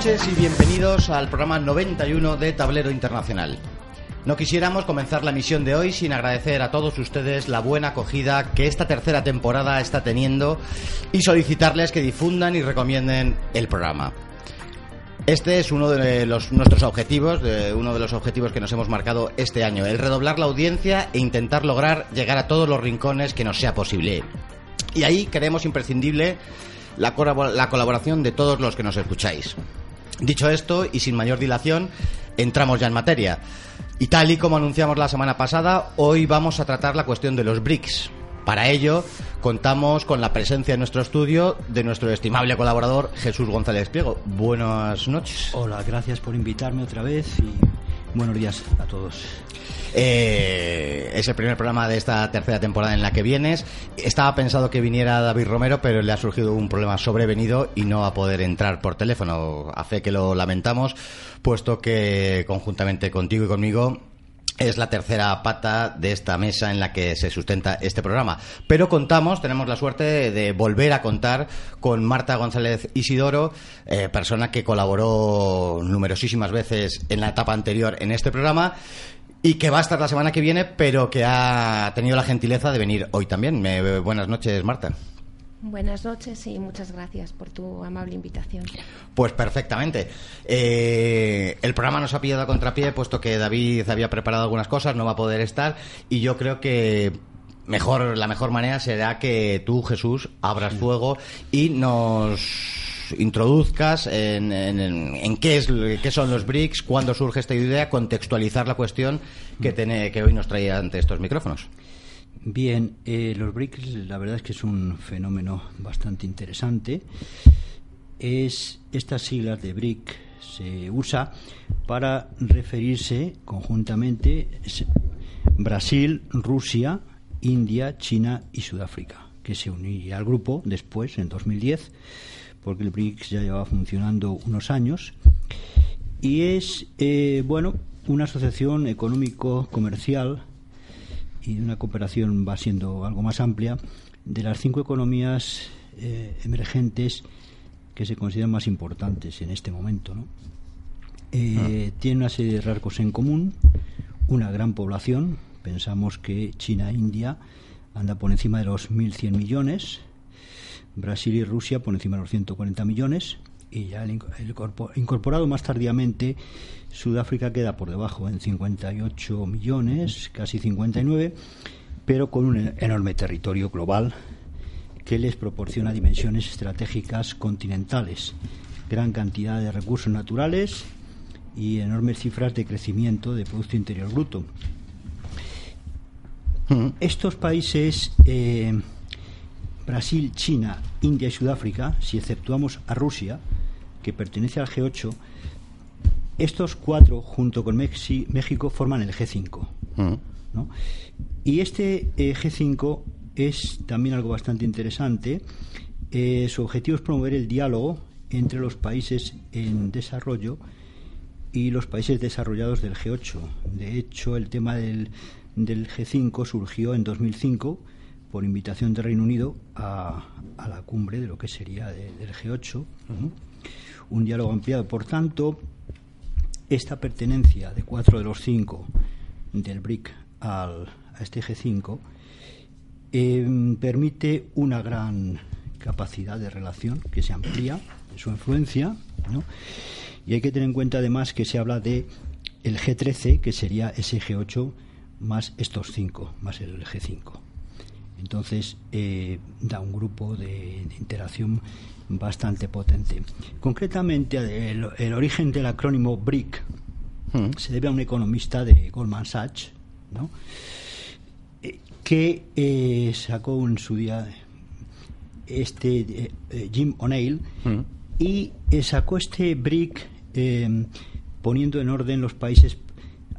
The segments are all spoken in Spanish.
noches y bienvenidos al programa 91 de Tablero Internacional. No quisiéramos comenzar la misión de hoy sin agradecer a todos ustedes la buena acogida que esta tercera temporada está teniendo y solicitarles que difundan y recomienden el programa. Este es uno de los, nuestros objetivos, de uno de los objetivos que nos hemos marcado este año, el redoblar la audiencia e intentar lograr llegar a todos los rincones que nos sea posible. Y ahí creemos imprescindible la, la colaboración de todos los que nos escucháis. Dicho esto, y sin mayor dilación, entramos ya en materia. Y tal y como anunciamos la semana pasada, hoy vamos a tratar la cuestión de los BRICS. Para ello, contamos con la presencia en nuestro estudio de nuestro estimable colaborador Jesús González Pliego. Buenas noches. Hola, gracias por invitarme otra vez buenos días a todos. Eh, es el primer programa de esta tercera temporada en la que vienes. Estaba pensado que viniera David Romero, pero le ha surgido un problema sobrevenido y no va a poder entrar por teléfono. A fe que lo lamentamos, puesto que conjuntamente contigo y conmigo es la tercera pata de esta mesa en la que se sustenta este programa. Pero contamos, tenemos la suerte de, volver a contar con Marta González Isidoro, eh, persona que colaboró numerosísimas veces en la etapa anterior en este programa y que va a estar la semana que viene, pero que ha tenido la gentileza de venir hoy también. buenas noches, Marta. Buenas noches y muchas gracias por tu amable invitación. Pues perfectamente. Eh, el programa nos ha pillado a contrapié, puesto que David había preparado algunas cosas, no va a poder estar, y yo creo que mejor la mejor manera será que tú, Jesús, abras fuego y nos introduzcas en, en, qué, es, qué son los BRICS, cuándo surge esta idea, contextualizar la cuestión que, tiene, que hoy nos trae ante estos micrófonos. Bien, eh, los BRICS la verdad es que es un fenómeno bastante interesante. Es estas siglas de BRIC se usa para referirse conjuntamente Brasil, Rusia, India, China y Sudáfrica, que se uniría al grupo después en 2010 porque el BRICS ya llevaba funcionando unos años y es eh, bueno una asociación económico-comercial y una cooperación va siendo algo más amplia de las cinco economías eh, emergentes que se consideran más importantes en este momento. Eh, ah. Tiene una serie de rasgos en común, una gran población, pensamos que China e India anda por encima de los 1.100 millones, Brasil y Rusia por encima de los 140 millones y ya el, incorporado más tardíamente Sudáfrica queda por debajo en 58 millones, casi 59, pero con un enorme territorio global que les proporciona dimensiones estratégicas continentales, gran cantidad de recursos naturales y enormes cifras de crecimiento de Producto Interior Bruto. Estos países eh, Brasil, China, India y Sudáfrica, si exceptuamos a Rusia, que pertenece al G8, estos cuatro, junto con México, forman el G5. Mm. Y este eh, G5 es también algo bastante interesante. Eh, su objetivo es promover el diálogo entre los países en desarrollo y los países desarrollados del G8. De hecho, el tema del, del G5 surgió en 2005 por invitación del Reino Unido a, la cumbre de lo que sería del G8, un diálogo ampliado. Por tanto, esta pertenencia de cuatro de los cinco del BRIC al, a este G5 em, permite una gran capacidad de relación que se amplía su influencia, y hay que tener en cuenta además que se habla de el G13, que sería ese G8 más estos cinco, más el G5. Entonces eh, da un grupo de, interacción bastante potente. Concretamente, el, origen del acrónimo BRIC hmm. se debe a un economista de Goldman Sachs, eh, que eh, sacó en su día este Jim O'Neill hmm. y sacó este BRIC poniendo en orden los países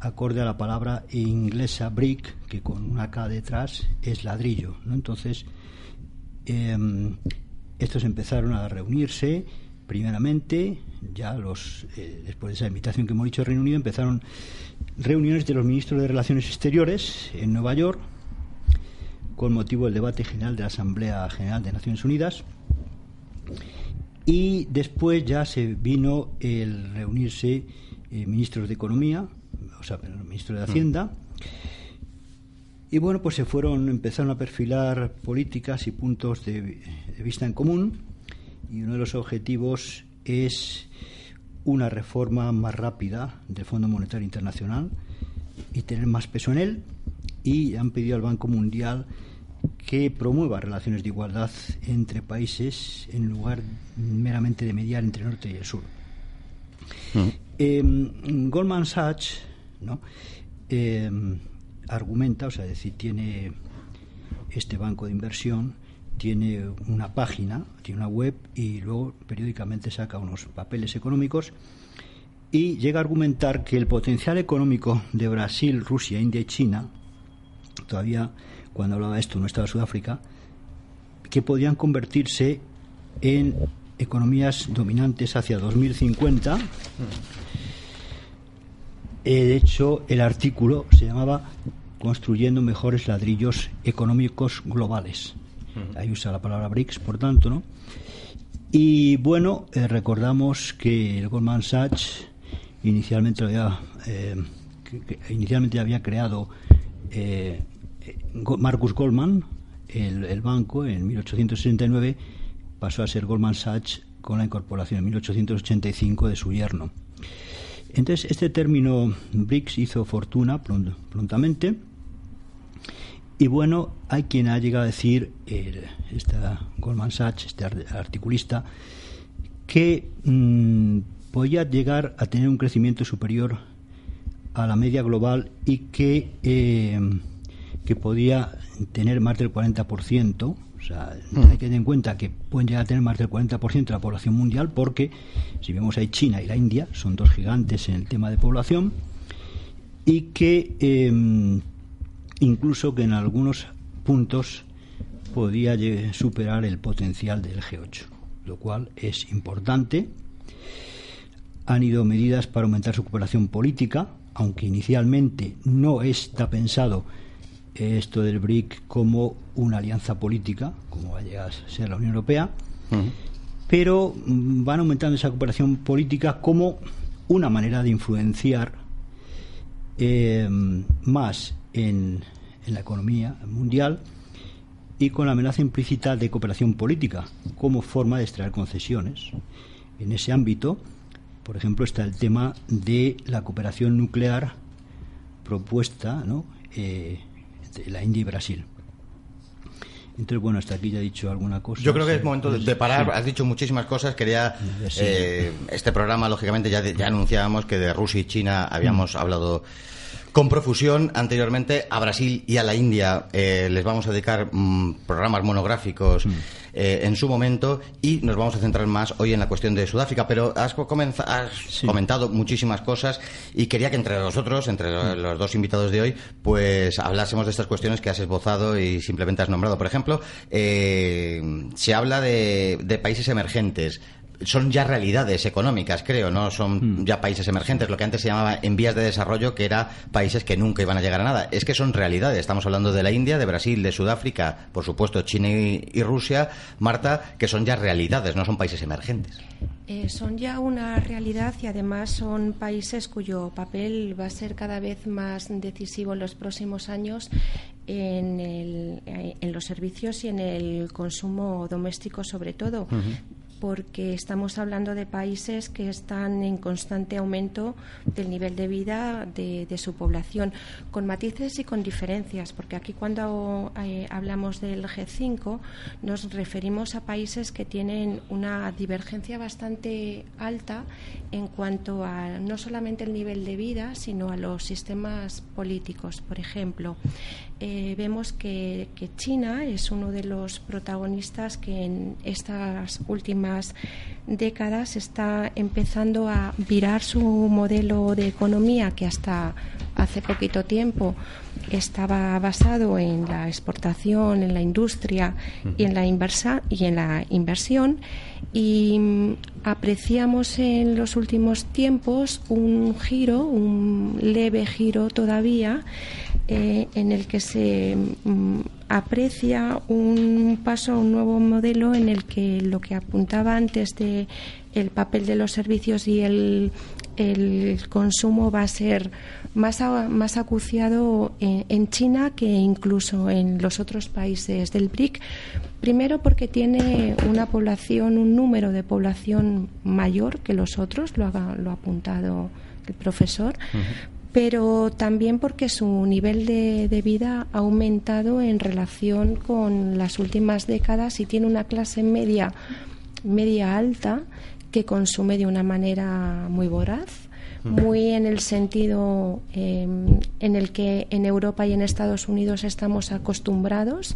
acorde a la palabra inglesa brick, que con una K detrás es ladrillo. ¿no? Entonces, em, estos empezaron a reunirse primeramente, ya los eh, después de esa invitación que hemos dicho al Reino Unido, empezaron reuniones de los ministros de Relaciones Exteriores en Nueva York con motivo del debate general de la Asamblea General de Naciones Unidas Y después ya se vino el reunirse eh, ministros de Economía, o sea, el ministro de Hacienda. Y bueno, pues se fueron, empezaron a perfilar políticas y puntos de, vista en común. Y uno de los objetivos es una reforma más rápida del Fondo Monetario Internacional y tener más peso en él. Y han pedido al Banco Mundial que promueva relaciones de igualdad entre países en lugar meramente de mediar entre el norte y el sur. Mm. Em, Goldman Sachs ¿no? Em, argumenta, o sea, decir, tiene este banco de inversión, tiene una página, tiene una web y luego periódicamente saca unos papeles económicos y llega a argumentar que el potencial económico de Brasil, Rusia, India y China, todavía cuando hablaba de esto no estaba Sudáfrica, que podían convertirse en economías dominantes hacia 2050. Eh, de hecho, el artículo se llamaba Construyendo mejores ladrillos económicos globales. Ahí usa la palabra BRICS, por tanto, ¿no? Y bueno, eh, recordamos que el Goldman Sachs inicialmente había, eh, inicialmente había creado Marcus Goldman, el, el, banco, en 1869 pasó a ser Goldman Sachs con la incorporación en 1885 de su yerno. Entonces, este término BRICS hizo fortuna prontamente. Y bueno, hay quien ha llegado a decir, esta Goldman Sachs, este articulista, que mm, podía llegar a tener un crecimiento superior a la media global y que, eh, que podía tener más del 40%, o sea, mm. hay que tener en cuenta que pueden llegar a tener más del 40% de la población mundial porque, si vemos ahí China y la India, son dos gigantes en el tema de población, y que em, incluso que en algunos puntos podía superar el potencial del G8, lo cual es importante. Han ido medidas para aumentar su cooperación política, aunque inicialmente no está pensado esto del BRIC como una alianza política, como va a llegar a ser la Unión Europea, pero mm, van aumentando esa cooperación política como una manera de influenciar eh, más en, en, la economía mundial y con la amenaza implícita de cooperación política como forma de extraer concesiones. En ese ámbito, por ejemplo, está el tema de la cooperación nuclear propuesta ¿no? Eh, la India y Brasil. Entonces, bueno, hasta aquí ya he dicho alguna cosa. Yo creo que es momento de, parar. Has dicho muchísimas cosas. Quería. Eh, este programa, lógicamente, ya, ya anunciábamos que de Rusia y China habíamos mm. hablado con profusión anteriormente a Brasil y a la India. Eh, les vamos a dedicar mm, programas monográficos mm. eh, en su momento y nos vamos a centrar más hoy en la cuestión de Sudáfrica. Pero has, comentado muchísimas cosas y quería que entre nosotros, entre mm. los dos invitados de hoy, pues hablásemos de estas cuestiones que has esbozado y simplemente has nombrado. Por ejemplo, eh, se habla de países emergentes son ya realidades económicas, creo, no son mm. ya países emergentes, lo que antes se llamaba en vías de desarrollo, que era países que nunca iban a llegar a nada. Es que son realidades. Estamos hablando de la India, de Brasil, de Sudáfrica, por supuesto China y, Rusia, Marta, que son ya realidades, no son países emergentes. Eh, son ya una realidad y además son países cuyo papel va a ser cada vez más decisivo en los próximos años en, el, eh, en los servicios y en el consumo doméstico sobre todo porque estamos hablando de países que están en constante aumento del nivel de vida de, su población, con matices y con diferencias, porque aquí cuando eh, hablamos del G5 nos referimos a países que tienen una divergencia bastante alta en cuanto a no solamente el nivel de vida, sino a los sistemas políticos. Por ejemplo, eh, vemos que, China es uno de los protagonistas que en estas últimas décadas está empezando a virar su modelo de economía que hasta hace poquito tiempo estaba basado en la exportación, en la industria y en la inversa y en la inversión y mm, apreciamos en los últimos tiempos un giro, un leve giro todavía eh, en el que se mm, aprecia un paso a un nuevo modelo en el que lo que apuntaba antes de el papel de los servicios y el, consumo va a ser más, más acuciado en, China que incluso en los otros países del BRIC. Primero porque tiene una población, un número de población mayor que los otros, lo ha, lo ha apuntado el profesor, pero también porque su nivel de, vida ha aumentado en relación con las últimas décadas y tiene una clase media, media alta que consume de una manera muy voraz, muy en el sentido em, en el que en Europa y en Estados Unidos estamos acostumbrados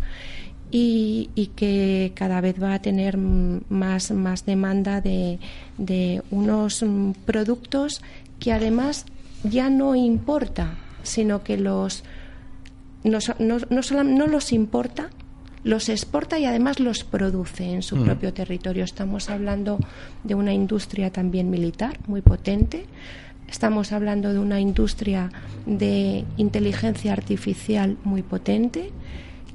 y, que cada vez va a tener más, más demanda de, de unos productos que además ya no importa, sino que los no, no, no, los importa, los exporta y además los produce en su propio territorio. Estamos hablando de una industria también militar muy potente. Estamos hablando de una industria de inteligencia artificial muy potente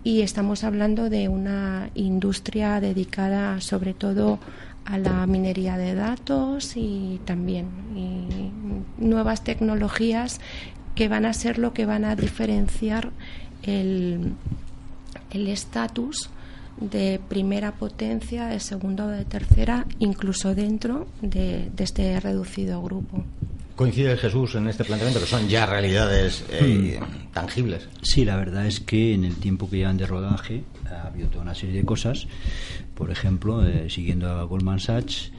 y estamos hablando de una industria dedicada sobre todo a la minería de datos y también nuevas tecnologías que van a ser lo que van a diferenciar el estatus de primera potencia, de segunda o de tercera, incluso dentro de este reducido grupo. ¿Coincide Jesús en este planteamiento que son ya realidades eh, hmm. tangibles? Sí, la verdad es que en el tiempo que llevan de rodaje ha habido toda una serie de cosas. Por ejemplo, eh, siguiendo a Goldman Sachs,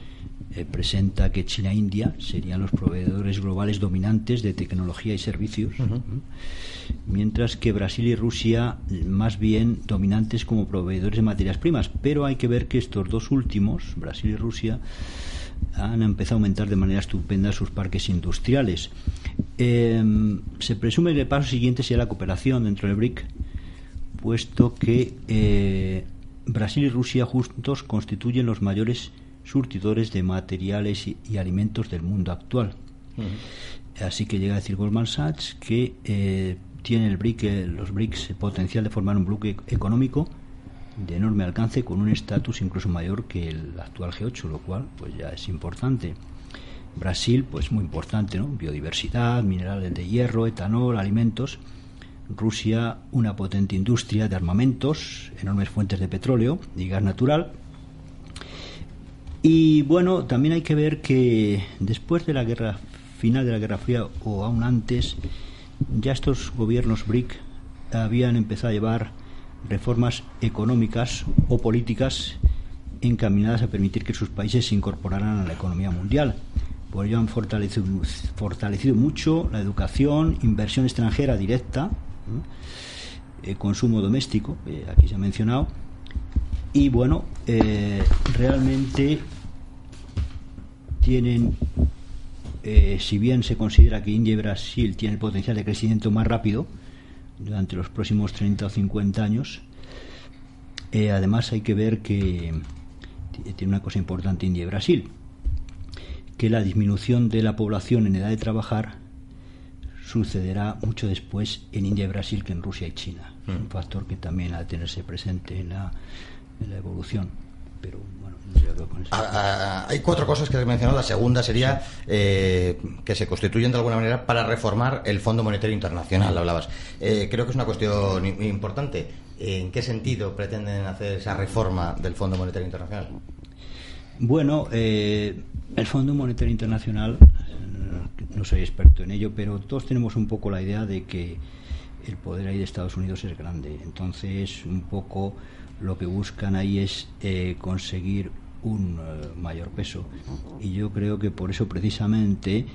eh, presenta que China e India serían los proveedores globales dominantes de tecnología y servicios, mientras que Brasil y Rusia más bien dominantes como proveedores de materias primas. Pero hay que ver que estos dos últimos, Brasil y Rusia, han empezado a aumentar de manera estupenda sus parques industriales. Em, se presume que el paso siguiente sea la cooperación dentro del BRIC, puesto que eh, Brasil y Rusia juntos constituyen los mayores surtidores de materiales y, alimentos del mundo actual. Así que llega a decir Goldman Sachs que eh, tiene el BRIC, eh, los BRICS potencial de formar un bloque económico de enorme alcance con un estatus incluso mayor que el actual G8, lo cual pues ya es importante. Brasil, pues muy importante, ¿no? Biodiversidad, minerales de hierro, etanol, alimentos. Rusia, una potente industria de armamentos, enormes fuentes de petróleo y gas natural. Y bueno, también hay que ver que después de la guerra final de la Guerra Fría o aún antes, ya estos gobiernos BRIC habían empezado a llevar reformas económicas o políticas encaminadas a permitir que sus países se incorporaran a la economía mundial. Por ello han fortalecido, fortalecido mucho la educación, inversión extranjera directa, eh, consumo doméstico, aquí se ha mencionado, y bueno, eh, realmente tienen, eh, si bien se considera que India y Brasil tienen el potencial de crecimiento más rápido, durante los próximos 30 o 50 años. Eh, además hay que ver que tiene una cosa importante India y Brasil, que la disminución de la población en edad de trabajar sucederá mucho después en India y Brasil que en Rusia y China. un mm. factor que también ha de tenerse presente en la, en la evolución. Pero Ah, ah, hay cuatro cosas que he mencionado. La segunda sería eh, que se constituyen de alguna manera para reformar el Fondo Monetario Internacional, hablabas. Eh, creo que es una cuestión importante. ¿En qué sentido pretenden hacer esa reforma del Fondo Monetario Internacional? Bueno, eh, el Fondo Monetario Internacional, no soy experto en ello, pero todos tenemos un poco la idea de que el poder ahí de Estados Unidos es grande. Entonces, un poco lo que buscan ahí es conseguir un eh, mayor peso. Y yo creo que por eso precisamente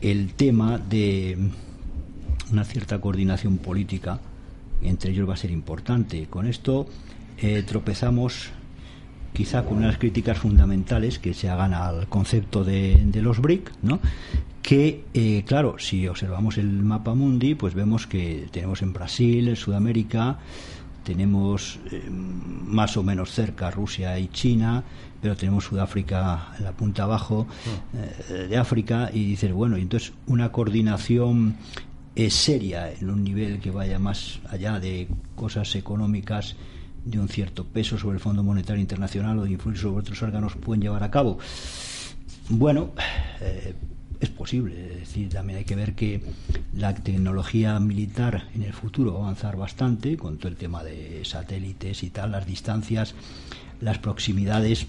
el tema de una cierta coordinación política entre ellos va a ser importante. Con esto eh, tropezamos quizá con unas críticas fundamentales que se hagan al concepto de, los BRIC, ¿no? que, eh, claro, si observamos el mapa mundi, pues vemos que tenemos en Brasil, en Sudamérica, tenemos más o menos cerca Rusia y China, pero tenemos Sudáfrica en la punta abajo eh, de África y dices, bueno, y entonces una coordinación es seria en un nivel que vaya más allá de cosas económicas de un cierto peso sobre el Fondo Monetario Internacional o de influir sobre otros órganos pueden llevar a cabo. Bueno, eh, es posible. Es decir, también hay que ver que la tecnología militar en el futuro va a avanzar bastante con todo el tema de satélites y tal, las distancias, las proximidades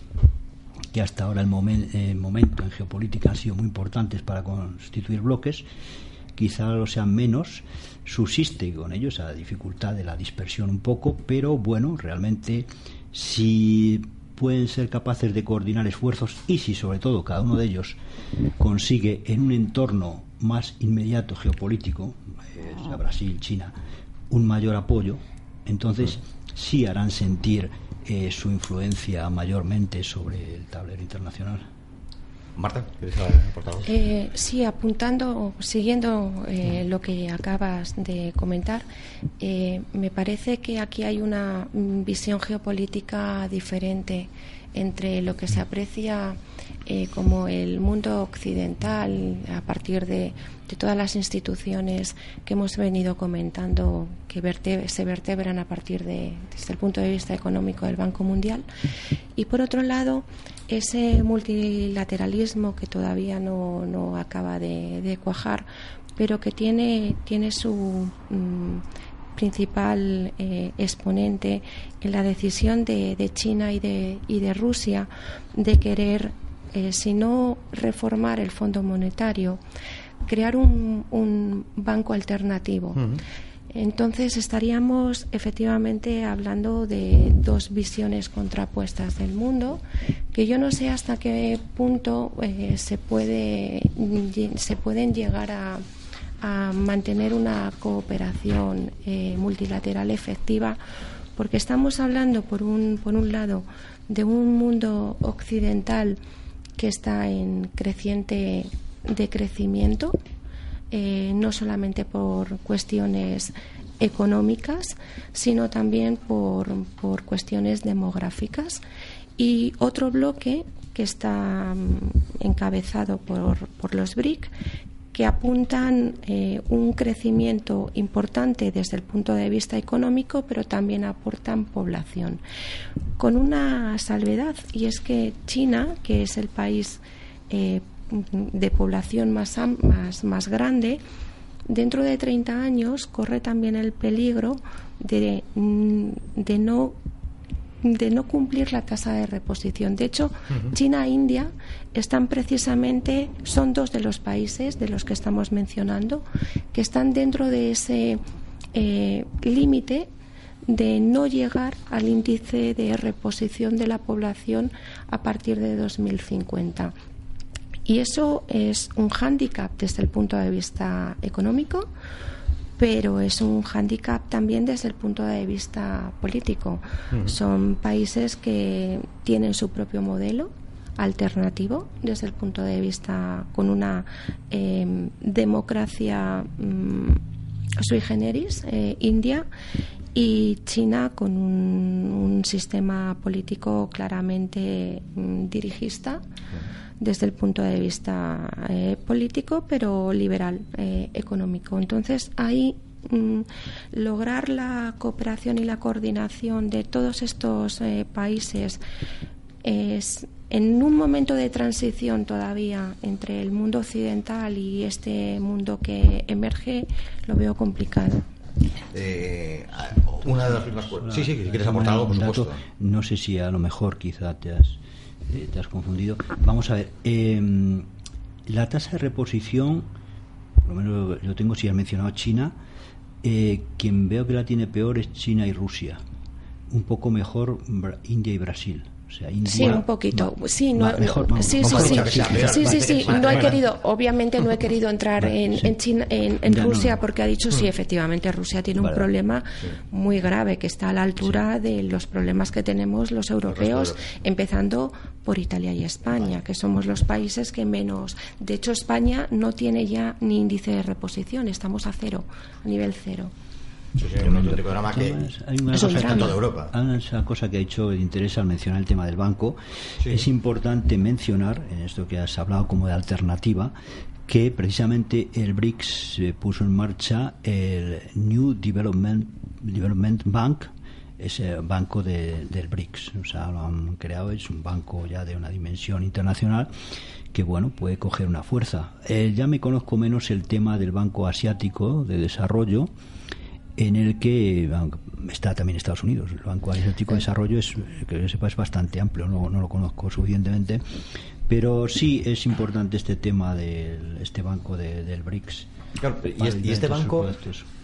que hasta ahora el, momento en geopolítica han sido muy importantes para constituir bloques, quizá lo sean menos, subsiste con ello esa dificultad de la dispersión un poco, pero bueno, realmente si pueden ser capaces de coordinar esfuerzos y si sobre todo cada uno de ellos consigue en un entorno más inmediato geopolítico, eh, Brasil, China, un mayor apoyo, entonces sí harán sentir eh, su influencia mayormente sobre el tablero internacional. Marta, ¿quieres eh, sí, apuntando, siguiendo eh, lo que acabas de comentar, eh, me parece que aquí hay una visión geopolítica diferente entre lo que se aprecia como el mundo occidental a partir de, todas las instituciones que hemos venido comentando que se vertebran a partir de, desde el punto de vista económico del Banco Mundial. Y por otro lado ese multilateralismo que todavía no, no acaba de, cuajar, pero que tiene, tiene su mm, principal eh, exponente en la decisión de, de, China y de, y de Rusia de querer, eh, si no reformar el Fondo Monetario, crear un, un banco alternativo. Entonces estaríamos efectivamente hablando de dos visiones contrapuestas del mundo, que yo no sé hasta qué punto eh, se puede se pueden llegar a, mantener una cooperación eh, multilateral efectiva, porque estamos hablando por un por un lado de un mundo occidental que está en creciente decrecimiento eh, no solamente por cuestiones económicas, sino también por, por, cuestiones demográficas. Y otro bloque que está mm, encabezado por, por los BRIC, que apuntan eh, un crecimiento importante desde el punto de vista económico, pero también aportan población. Con una salvedad, y es que China, que es el país eh, de población más, más, más grande, dentro de 30 años corre también el peligro de, mm, de no de no cumplir la tasa de reposición. De hecho, China e India están precisamente, son dos de los países de los que estamos mencionando, que están dentro de ese eh, límite de no llegar al índice de reposición de la población a partir de 2050. Y eso es un hándicap desde el punto de vista económico, pero es un hándicap también desde el punto de vista político. Son países que tienen su propio modelo alternativo desde el punto de vista con una em, democracia mm, sui generis, eh, India, y China con un, sistema político claramente mm, dirigista desde el punto de vista eh, político, pero liberal eh, económico. Entonces, ahí mm, lograr la cooperación y la coordinación de todos estos eh, países es en un momento de transición todavía entre el mundo occidental y este mundo que emerge, lo veo complicado. una de las primeras sí, sí, si quieres aportar algo, por supuesto. No sé si a lo mejor quizá te has eh, te has confundido. Vamos a ver, em, la tasa de reposición, por lo menos yo tengo, si has mencionado China, eh, quien veo que la tiene peor es China y Rusia. Un poco mejor India y Brasil sí, un poquito. Sí, no, sí, sí, sí, No he querido, obviamente no he querido entrar en, en, China, en, Rusia porque ha dicho sí, mm. efectivamente Rusia tiene un problema muy grave que está a la altura de los problemas que tenemos los europeos, empezando por Italia y España, que somos los países que menos. De hecho, España no tiene ya ni índice de reposición, estamos a cero, a nivel cero. Hay una cosa, que ha hecho el interés al mencionar el tema del banco. Es importante mencionar, en esto que has hablado como de alternativa, que precisamente el BRICS puso en marcha el New Development, Development Bank, ese banco de, del BRICS. O sea, lo han creado, es un banco ya de una dimensión internacional que, bueno, puede coger una fuerza. Eh, ya me conozco menos el tema del Banco Asiático de Desarrollo, en el que está también Estados Unidos. El Banco Asiático de Desarrollo es, que sepa, es bastante amplio, no, no lo conozco suficientemente, pero sí es importante este tema de este banco del BRICS. y, este banco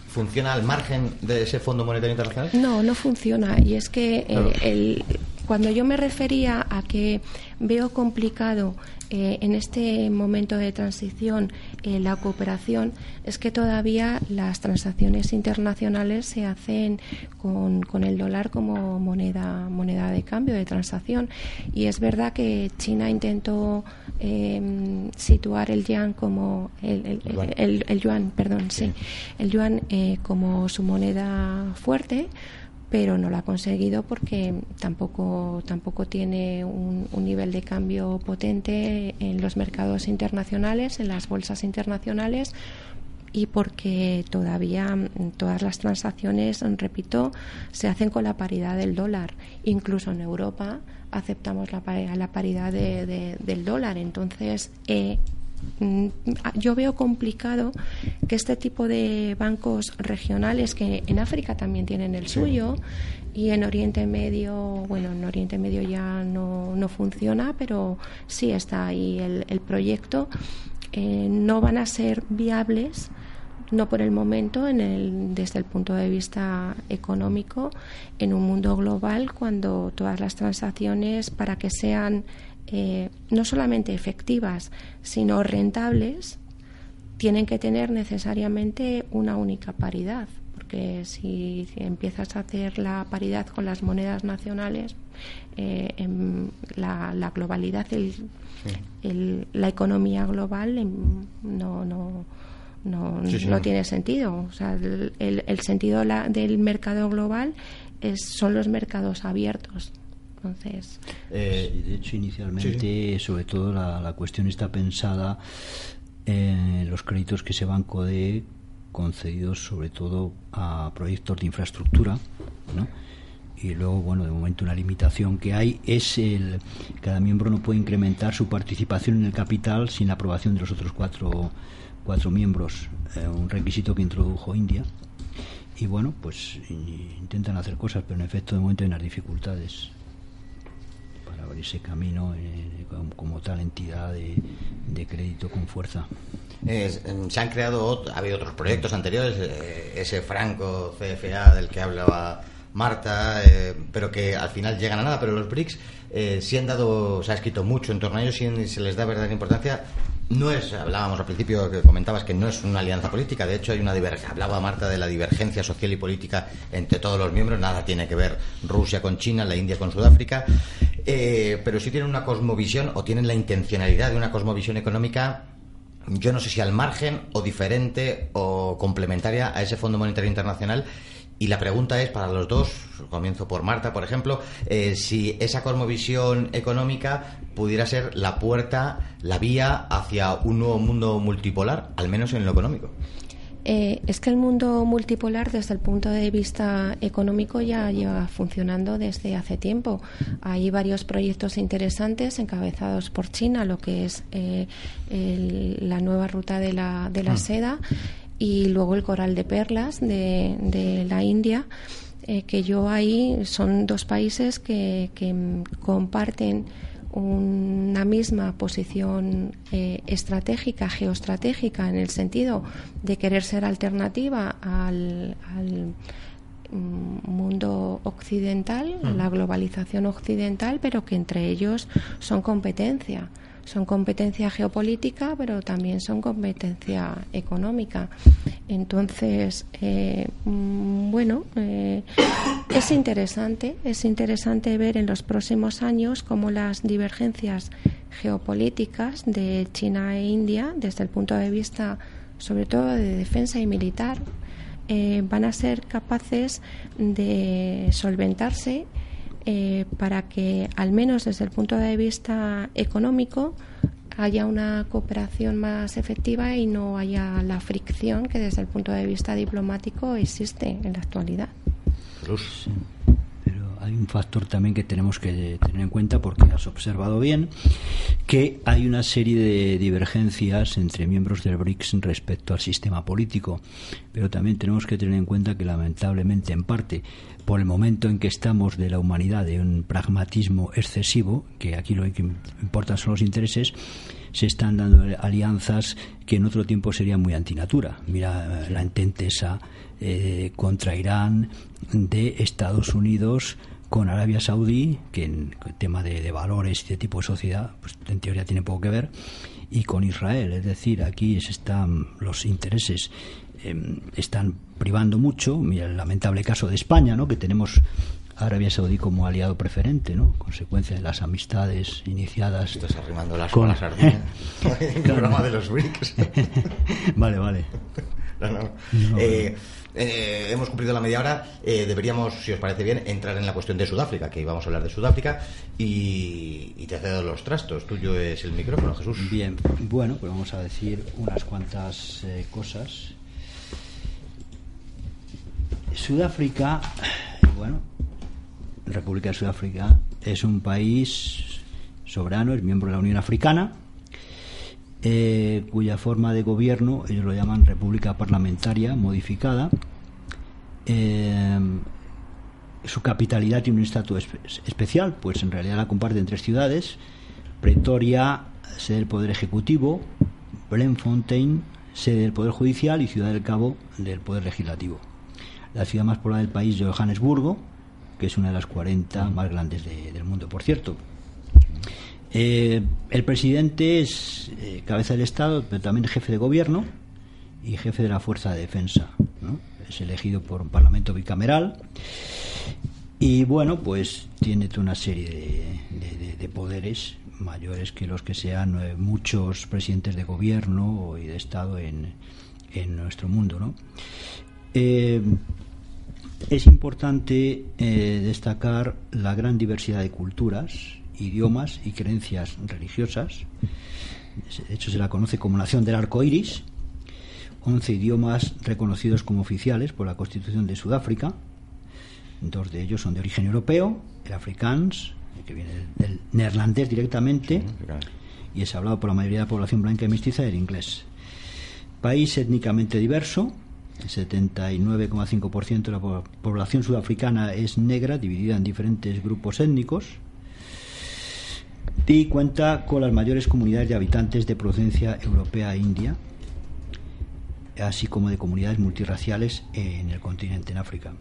funciona al margen de ese Fondo Monetario Internacional? No, no funciona. Y es que eh, el, cuando yo me refería a que veo complicado eh, en este momento de transición eh, la cooperación es que todavía las transacciones internacionales se hacen con, con, el dólar como moneda moneda de cambio de transacción. Y es verdad que China intentó em, situar el yuan como el, el, yuan. perdón sí, el yuan eh, como su moneda fuerte pero no lo ha conseguido porque tampoco, tampoco tiene un, nivel de cambio potente en los mercados internacionales, en las bolsas internacionales y porque todavía todas las transacciones, repito, se hacen con la paridad del dólar. Incluso en Europa aceptamos la, la paridad del dólar. Entonces, eh, yo veo complicado que este tipo de bancos regionales, que en África también tienen el suyo, y en Oriente Medio, bueno, en Oriente Medio ya no, no funciona, pero sí está ahí el, proyecto, eh, no van a ser viables no por el momento en el, desde el punto de vista económico en un mundo global cuando todas las transacciones para que sean eh, no solamente efectivas, sino rentables, tienen que tener necesariamente una única paridad, porque si, empiezas a hacer la paridad con las monedas nacionales, eh, en la, globalidad, el, la economía global em, no, no, no, no tiene sentido. O sea, el, el sentido del mercado global es, son los mercados abiertos. Entonces, eh, de hecho, inicialmente, sobre todo, la, cuestión está pensada en los créditos que ese banco dé concedidos sobre todo a proyectos de infraestructura, y luego, bueno, de momento una limitación que hay es el cada miembro no puede incrementar su participación en el capital sin la aprobación de los otros cuatro, cuatro miembros, eh, un requisito que introdujo India. Y bueno, pues intentan hacer cosas, pero en efecto de momento hay unas dificultades ese camino eh, como, tal entidad de, crédito con fuerza. Em, se han creado, ha habido otros proyectos anteriores, eh, ese Franco CFA del que hablaba Marta, eh, pero que al final llegan a nada. Pero los BRICS sí han dado, se ha escrito mucho en torno a ellos y se les da verdadera importancia no es, hablábamos al principio que comentabas que no es una alianza política, de hecho hay una divergencia, hablaba Marta de la divergencia social y política entre todos los miembros, nada tiene que ver Rusia con China, la India con Sudáfrica, eh, pero sí tienen una cosmovisión o tienen la intencionalidad de una cosmovisión económica yo no sé si al margen o diferente o complementaria a ese Fondo Monetario Internacional y la pregunta es para los dos, comienzo por Marta, por ejemplo, eh, si esa cosmovisión económica pudiera ser la puerta, la vía hacia un nuevo mundo multipolar, al menos en lo económico. Eh, es que el mundo multipolar, desde el punto de vista económico, ya lleva funcionando desde hace tiempo. Hay varios proyectos interesantes encabezados por China, lo que es eh, la nueva ruta de la, de la mm. seda y luego el coral de perlas de, de la India, eh, que yo ahí son dos países que, que comparten una misma posición eh, estratégica, geoestratégica, en el sentido de querer ser alternativa al, al mm, mundo occidental, la globalización occidental, pero que entre ellos son competencia son competencia geopolítica, pero también son competencia económica. Entonces, eh, mm, bueno, eh, es interesante, es interesante ver en los próximos años cómo las divergencias geopolíticas de China e India, desde el punto de vista sobre todo de defensa y militar, eh, van a ser capaces de solventarse eh, para que, al menos desde el punto de vista económico, haya una cooperación más efectiva y no haya la fricción que desde el punto de vista diplomático existe en la actualidad. Pero hay un factor también que tenemos que tener en cuenta porque has observado bien que hay una serie de divergencias entre miembros del BRICS respecto al sistema político, pero también tenemos que tener en cuenta que lamentablemente en parte por el momento en que estamos de la humanidad de un pragmatismo excesivo, que aquí lo que importa son los intereses, se están dando alianzas que en otro tiempo serían muy antinatura. Mira la ententesa eh, contra Irán de Estados Unidos con Arabia Saudí, que en tema de, valores y de tipo de sociedad, pues en teoría tiene poco que ver, y con Israel. Es decir, aquí se están los intereses em, están privando mucho. Mira el lamentable caso de España, ¿no? Que tenemos a Arabia Saudí como aliado preferente, ¿no? Consecuencia de las amistades iniciadas. Estás arrimando las con... las el programa de los BRICS. vale, vale. Eh, eh, hemos cumplido la media hora. Eh, deberíamos, si os parece bien, entrar en la cuestión de Sudáfrica, que íbamos a hablar de Sudáfrica. Y, y te cedo los trastos. Tuyo es el micrófono, Jesús. Bien, bueno, pues vamos a decir unas cuantas cosas. Sudáfrica, bueno, República de Sudáfrica es un país soberano, es miembro de la Unión Africana eh, cuya forma de gobierno ellos lo llaman República Parlamentaria modificada. Eh, su capitalidad tiene un estatus especial, pues en realidad la comparten tres ciudades: Pretoria, sede del Poder Ejecutivo, Bloemfontein, sede del Poder Judicial y Ciudad del Cabo del Poder Legislativo. La ciudad más poblada del país es Johannesburgo, que es una de las 40 más grandes del mundo, por cierto. Eh, el presidente es eh, cabeza del Estado, pero también jefe de gobierno y jefe de la Fuerza de Defensa. Es elegido por un parlamento bicameral y, bueno, pues tiene una serie de, poderes mayores que los que sean eh, muchos presidentes de gobierno y de Estado en, en nuestro mundo. ¿no? es importante destacar la gran diversidad de culturas idiomas y creencias religiosas. De hecho, se la conoce como Nación del Arco Iris. 11 idiomas reconocidos como oficiales por la Constitución de Sudáfrica. Dos de ellos son de origen europeo, el afrikaans, que viene del neerlandés directamente, y es hablado por la mayoría de la población blanca y mestiza, del inglés. País étnicamente diverso, el 79,5% de la población sudafricana es negra, dividida en diferentes grupos étnicos y cuenta con las mayores comunidades de habitantes de procedencia europea e india, así como de comunidades multirraciales en el continente, en África.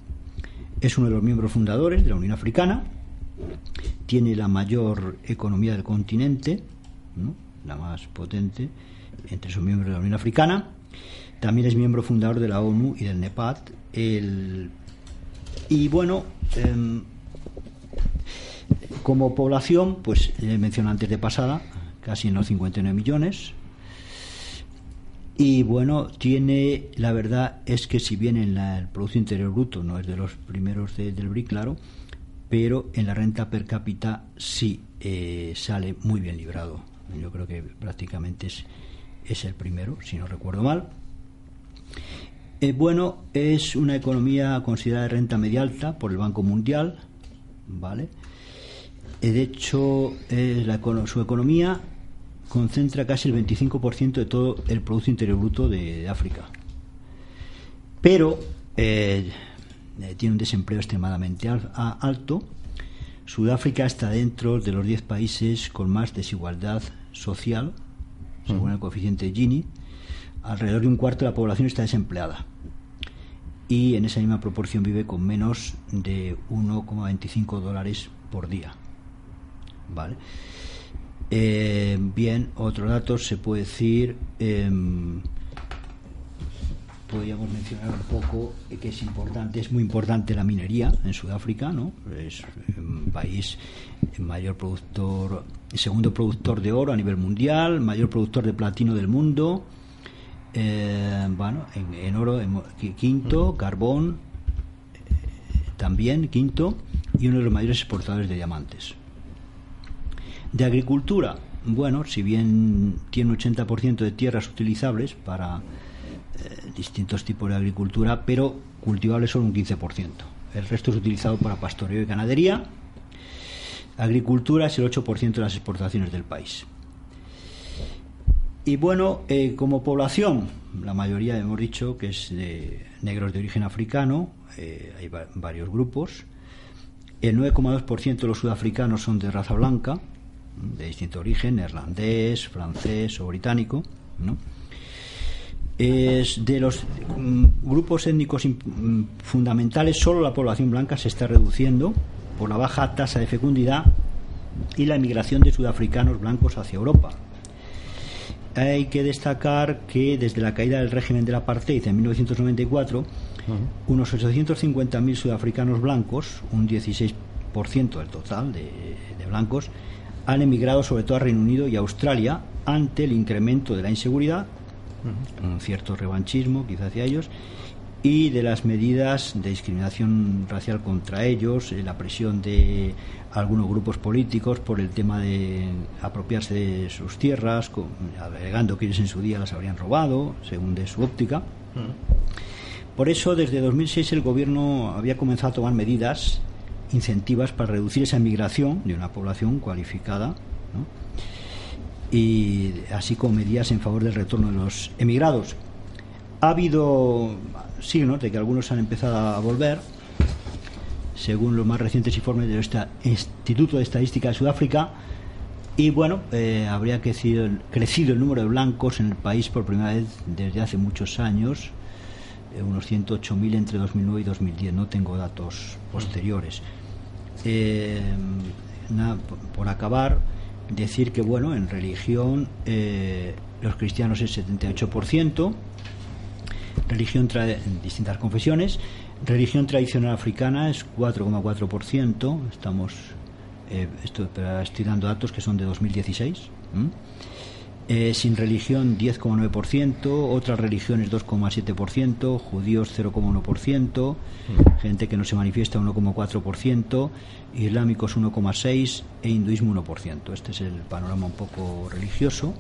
Es uno de los miembros fundadores de la Unión Africana, tiene la mayor economía del continente, la más potente entre sus miembros de la Unión Africana, también es miembro fundador de la ONU y del NEPAD. y bueno, em, como población, pues he mencionado antes de pasada, casi en los 59 millones. Y bueno, tiene, la verdad es que si bien en el Producto Interior Bruto no es de los primeros del BRIC, claro, pero en la renta per cápita sí eh, sale muy bien librado. Yo creo que prácticamente es, es el primero, si no recuerdo mal. Eh, bueno, es una economía considerada de renta media alta por el Banco Mundial, ¿vale? Eh, de hecho, su economía concentra casi el 25% de todo el Producto Interior Bruto de, África. Pero eh, eh, tiene un desempleo extremadamente alto. Sudáfrica está dentro de los 10 países con más desigualdad social, según el coeficiente Gini. Alrededor de un cuarto de la población está desempleada. Y en esa misma proporción vive con menos de 1,25 dólares por día. ¿Vale? Eh, bien, otro dato se puede decir, em, podríamos mencionar un poco que es importante, es muy importante la minería en Sudáfrica, ¿no? Es un país mayor productor, segundo productor de oro a nivel mundial, mayor productor de platino del mundo, eh, bueno, en, oro quinto, carbón eh, también quinto y uno de los mayores exportadores de diamantes. De agricultura, bueno, si bien tiene un 80% de tierras utilizables para eh, distintos tipos de agricultura, pero cultivable solo un 15%. El resto es utilizado para pastoreo y ganadería. Agricultura es el 8% de las exportaciones del país. Y bueno, eh, como población, la mayoría hemos dicho que es de negros de origen africano, eh, hay varios grupos. El 9,2% de los sudafricanos son de raza blanca, de distinto origen, neerlandés, francés o británico. Es de los mm, grupos étnicos mm, fundamentales, solo la población blanca se está reduciendo por la baja tasa de fecundidad y la emigración de sudafricanos blancos hacia Europa hay que destacar que desde la caída del régimen del apartheid en 1994, unos 850.000 sudafricanos blancos, un 16% del total de, blancos, han emigrado sobre todo a Reino Unido y Australia ante el incremento de la inseguridad, un cierto revanchismo quizá hacia ellos, y de las medidas de discriminación racial contra ellos, eh, la presión de algunos grupos políticos por el tema de apropiarse de sus tierras, alegando que ellos en su día las habrían robado, según de su óptica. Por eso, desde 2006 el gobierno había comenzado a tomar medidas incentivas para reducir esa migración de una población cualificada, y así como medidas en favor del retorno de los emigrados. Ha habido signos de que algunos han empezado a volver, según los más recientes informes del Instituto de Estadística de Sudáfrica. Y bueno, eh, habría crecido, crecido, el número de blancos en el país por primera vez desde hace muchos años, unos 108.000 entre 2009 y 2010. No tengo datos posteriores. Eh, por acabar, decir que bueno, en religión los cristianos es 78%, religión en distintas confesiones. Religión tradicional africana es 4,4%. Estamos eh, esto, estoy dando datos que son de 2016. Eh, sin religión 10,9%, otras religiones 2,7%, judíos 0,1%, gente que no se manifiesta 1,4%, islámicos 1,6% e hinduismo 1%. Este es el panorama un poco religioso.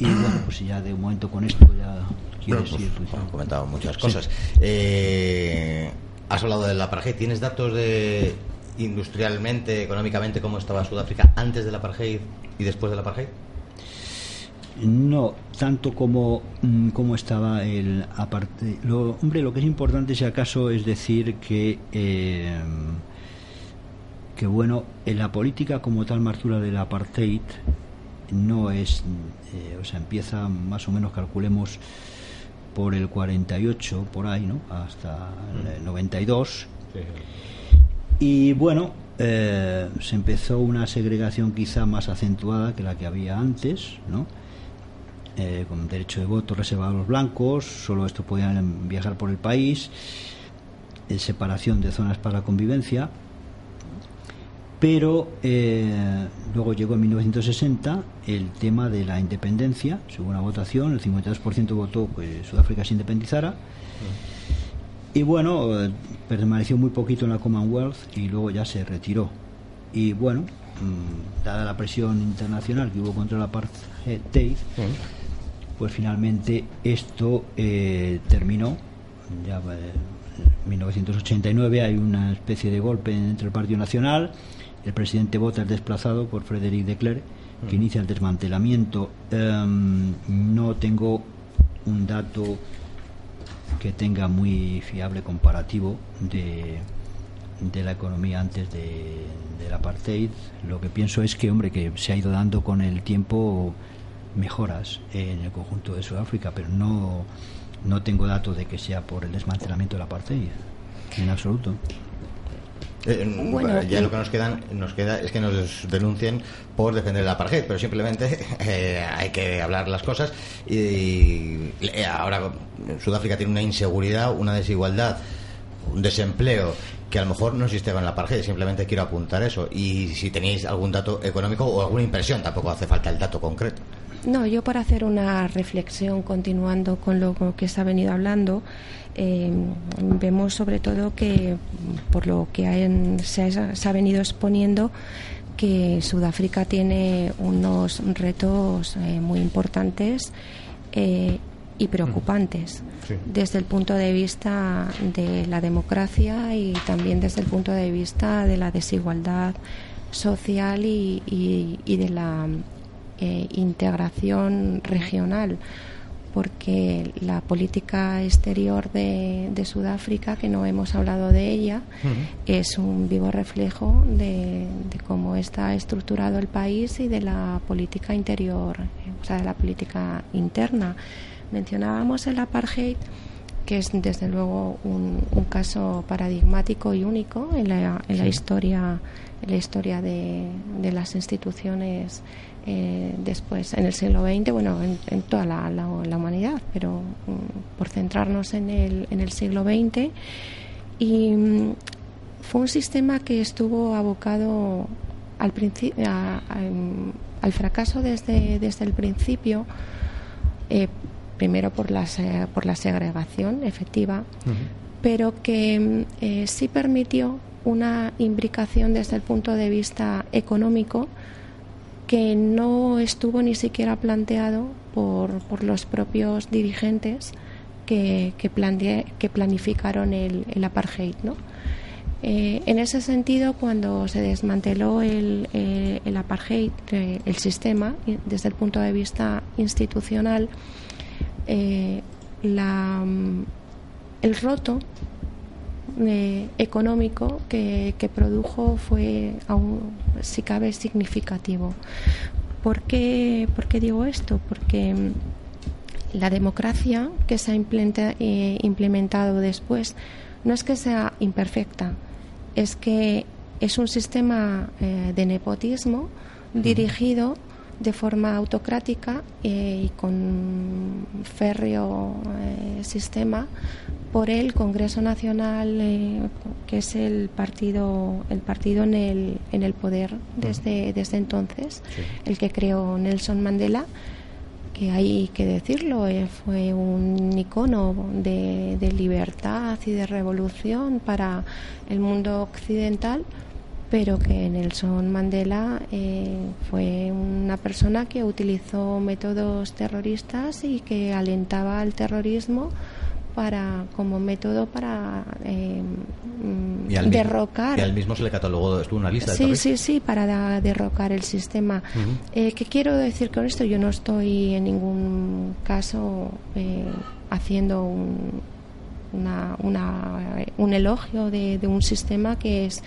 Y bueno, pues ya de un momento con esto ya quieres pues, comentado muchas cosas. Eh, has hablado del apartheid. ¿Tienes datos de industrialmente, económicamente, cómo estaba Sudáfrica antes del apartheid y después del apartheid? No, tanto como, mm, como estaba el apartheid. Lo, hombre, lo que es importante, si acaso, es decir que. Eh, que bueno, en la política como tal martura del apartheid no es, eh, o sea, empieza más o menos, calculemos, por el 48, por ahí, ¿no? Hasta el 92. Y bueno, eh, se empezó una segregación quizá más acentuada que la que había antes, ¿no? Eh, con derecho de voto reservado a los blancos, solo esto podían viajar por el país, separación de zonas para la convivencia pero eh, luego llegó en 1960 el tema de la independencia, según la votación, el 52% votó que Sudáfrica se independizara. Y bueno, eh, permaneció muy poquito en la Commonwealth y luego ya se retiró. Y bueno, mm, dada la presión internacional que hubo contra la apartheid, pues finalmente esto eh, terminó. Ya en 1989 hay una especie de golpe entre el Partido Nacional el presidente vota es desplazado por Frederic de Klerk, que inicia el desmantelamiento. Em, no tengo un dato que tenga muy fiable comparativo de, de la economía antes de, del apartheid. Lo que pienso es que, hombre, que se ha ido dando con el tiempo mejoras en el conjunto de Sudáfrica, pero no, no tengo datos de que sea por el desmantelamiento del apartheid, en absoluto. Eh, bueno, ya lo que nos queda, nos queda es que nos denuncien por defender la apartheid, pero simplemente eh, hay que hablar las cosas. Y, eh, ahora Sudáfrica tiene una inseguridad, una desigualdad, un desempleo que a lo mejor no existía en la apartheid. Simplemente quiero apuntar eso. Y si tenéis algún dato económico o alguna impresión, tampoco hace falta el dato concreto. No, yo para hacer una reflexión continuando con lo que se ha venido hablando. Eh, vemos sobre todo que por lo que se, ha, venido exponiendo que Sudáfrica tiene unos retos eh, muy importantes eh, y preocupantes desde el punto de vista de la democracia y también desde el punto de vista de la desigualdad social y, de la eh, integración regional porque la política exterior de, Sudáfrica, que no hemos hablado de ella, es un vivo reflejo de, cómo está estructurado el país y de la política interior, o sea, de la política interna. Mencionábamos el apartheid, que es desde luego un, caso paradigmático y único en la, en la historia, en la historia de, de las instituciones eh, después, en el siglo XX, bueno, en, toda la, la, humanidad, pero mm, por centrarnos en el, en el siglo XX. Y mm, fue un sistema que estuvo abocado al, al fracaso desde, desde el principio, eh, primero por la, por la segregación efectiva, pero que mm, eh, sí permitió una imbricación desde el punto de vista económico que no estuvo ni siquiera planteado por, por los propios dirigentes que, que, que planificaron el, el apartheid. ¿no? Eh, en ese sentido, cuando se desmanteló el, eh, el apartheid, eh, el sistema, desde el punto de vista institucional, la, el roto eh, económico que, produjo fue, aún, si cabe, significativo. ¿Por qué, digo esto? Porque mm, la democracia que se ha eh, implementado después no es que sea imperfecta, es que es un sistema eh, de nepotismo dirigido de forma autocrática y con férreo sistema por el Congreso Nacional, eh, que es el partido, el partido en el, en el poder desde, desde entonces, el que creó Nelson Mandela, que hay que decirlo, eh, fue un icono de, de, libertad y de revolución para el mundo occidental, pero que Nelson Mandela eh, fue una persona que utilizó métodos terroristas y que alentaba al terrorismo para como método para eh, derrocar. y al mismo se le catalogó, estuvo una lista de Sí, sí, sí, para derrocar el sistema. Eh, ¿Qué quiero decir con esto? Yo no estoy en ningún caso eh, haciendo un, una, un elogio de, un sistema que es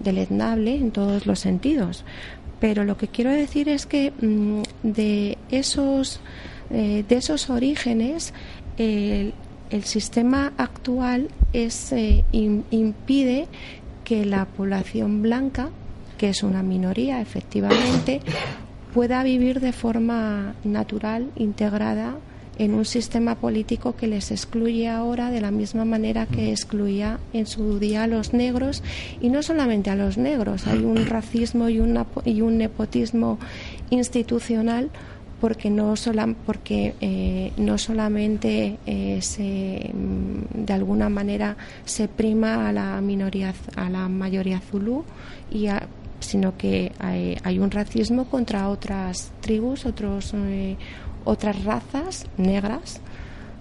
deleznable en todos los sentidos. Pero lo que quiero decir es que mm, de esos de esos orígenes el sistema actual es, eh, impide que la población blanca, que es una minoría efectivamente, pueda vivir de forma natural, integrada en un sistema político que les excluye ahora de la misma manera que excluía en su día a los negros. Y no solamente a los negros, hay un racismo y, y un nepotismo institucional porque no porque eh, no solamente eh, se, mm, de alguna manera se prima a la minoría a la mayoría zulú y sino que hay, un racismo contra otras tribus otros eh, otras razas negras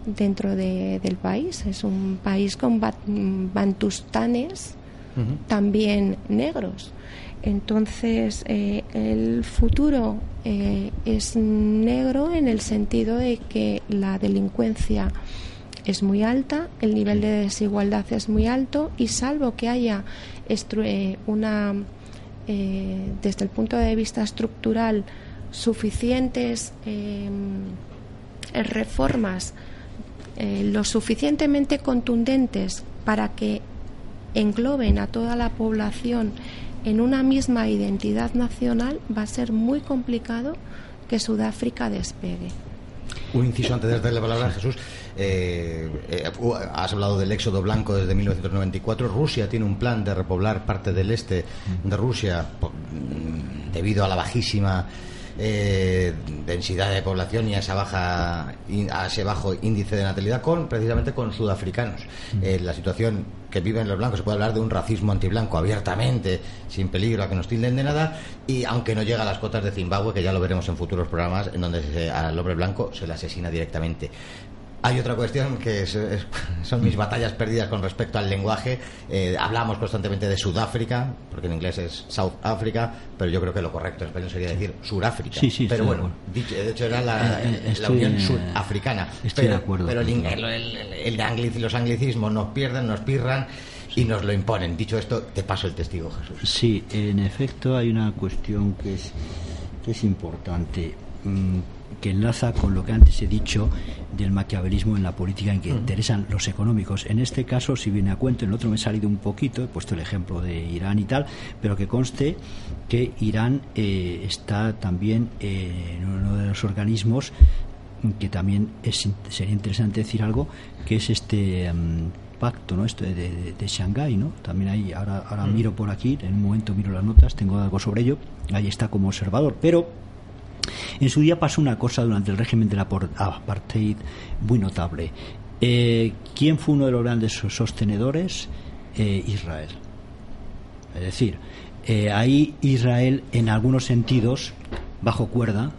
dentro del país. Es un país con bantustanes también negros. Entonces, eh, el futuro eh, es negro en el sentido de que la delincuencia es muy alta, el nivel de desigualdad es muy alto y salvo que haya eh, una, desde el punto de vista estructural, suficientes reformas lo suficientemente contundentes para que engloben a toda la población en una misma identidad nacional va a ser muy complicado que Sudáfrica despegue. Un inciso antes de darle la palabra a Jesús. Eh, eh, has hablado del éxodo blanco desde 1994. Rusia tiene un plan de repoblar parte del este de Rusia mm, debido a la bajísima eh, densidad de población y a esa baja a ese bajo índice de natalidad con precisamente con sudafricanos. Eh, la situación que viven los blancos se puede hablar de un racismo antiblanco abiertamente, sin peligro a que nos tilden de nada, y aunque no llega a las cotas de Zimbabue, que ya lo veremos en futuros programas, en donde al hombre blanco se le asesina directamente. Hay otra cuestión que son mis batallas perdidas con respecto al lenguaje. Eh, hablamos constantemente de Sudáfrica, porque en inglés es South Africa, pero yo creo que lo correcto en español sería decir Suráfrica. Sí, sí, pero bueno, de hecho era la, eh, eh, Unión Sudafricana. Estoy de acuerdo. Pero el, los anglicismos nos pierden, nos pirran y nos lo imponen. Dicho esto, te paso el testigo, Jesús. Sí, en efecto hay una cuestión que es, que es importante. Mm, que enlaza con lo que antes he dicho del maquiavelismo en la política en que interesan los económicos. En este caso, si viene a cuento, en el otro me he salido un poquito, he puesto el ejemplo de Irán y tal, pero que conste que Irán eh, está también en uno de los organismos que también es, sería interesante decir algo, que es este mm, pacto ¿no? Esto de, de, de, Shanghái, ¿no? También ahí, ahora, ahora miro por aquí, en un momento miro las notas, tengo algo sobre ello, ahí está como observador, pero en su día pasó una cosa durante el régimen de la apartheid muy notable. Eh, ¿Quién fue uno de los grandes sostenedores? Eh, Israel. Es decir, eh, ahí Israel en algunos sentidos, bajo cuerda,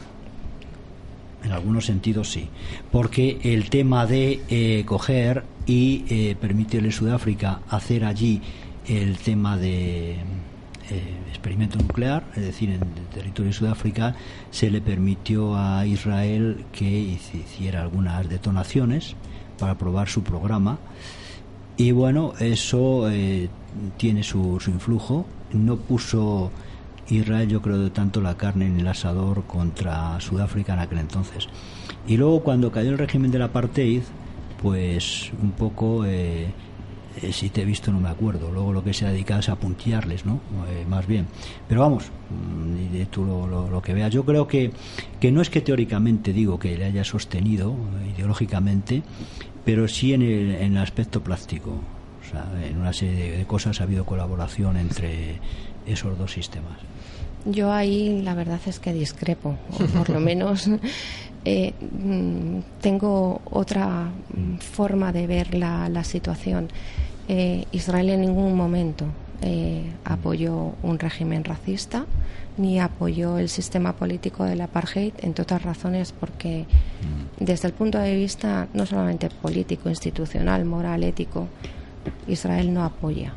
en algunos sentidos sí, porque el tema de coger y permitirle a Sudáfrica hacer allí el tema de experimento nuclear, es decir, en territorio de Sudáfrica se le permitió a Israel que hiciera algunas detonaciones para probar su programa y bueno, eso eh, tiene su, su influjo. No puso Israel, yo creo, de tanto la carne en el asador contra Sudáfrica en aquel entonces. Y luego, cuando cayó el régimen del apartheid, pues un poco eh, eh, si te he visto no me acuerdo. Luego lo que se ha dedicado es a puntearles, ¿no? Eh, más bien. Pero vamos, mm, y tú lo, que veas. Yo creo que, que no es que teóricamente digo que le haya sostenido eh, ideológicamente, pero sí en el, en el aspecto práctico. O sea, en una serie de cosas ha habido colaboración entre esos dos sistemas. Yo ahí la verdad es que discrepo, o por lo menos mm, tengo otra forma de ver la, la situación. Eh, Israel en ningún momento eh, apoyó un régimen racista ni apoyó el sistema político del apartheid, entre otras razones porque mm. desde el punto de vista no solamente político, institucional, moral, ético, Israel no apoya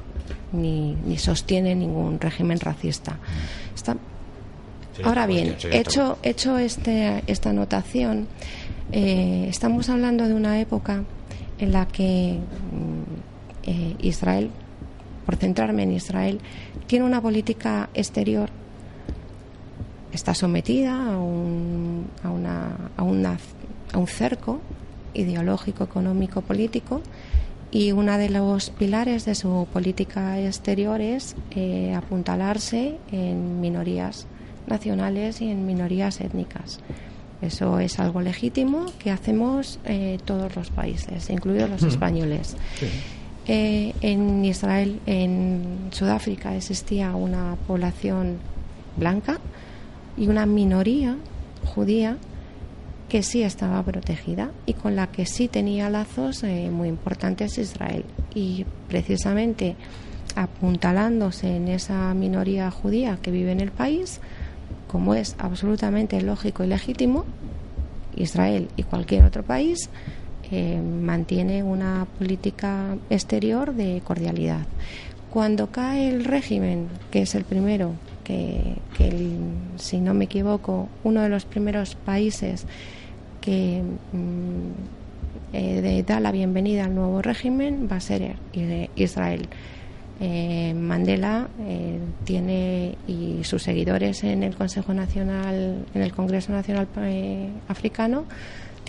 ni, sostiene ningún régimen racista. ahora bien, hecho, hecho este, esta anotación, eh, estamos hablando de una época en la que mm, eh, Israel, por centrarme en Israel, tiene una política exterior, está sometida a un, a una, a una, a un cerco ideológico, económico, político, y uno de los pilares de su política exterior es eh, apuntalarse en minorías nacionales y en minorías étnicas. Eso es algo legítimo que hacemos eh, todos los países, incluidos los españoles. Eh, en Israel, en Sudáfrica, existía una población blanca y una minoría judía que sí estaba protegida y con la que sí tenía lazos eh, muy importantes Israel. Y precisamente apuntalándose en esa minoría judía que vive en el país, como es absolutamente lógico y legítimo, Israel y cualquier otro país mantiene una política exterior de cordialidad. Cuando cae el régimen, que es el primero, que, si no me equivoco, uno de los primeros países que mm, eh, da la bienvenida al nuevo régimen va a ser Israel. Eh, Mandela eh, tiene y sus seguidores en el Consejo Nacional, en el Congreso Nacional Africano,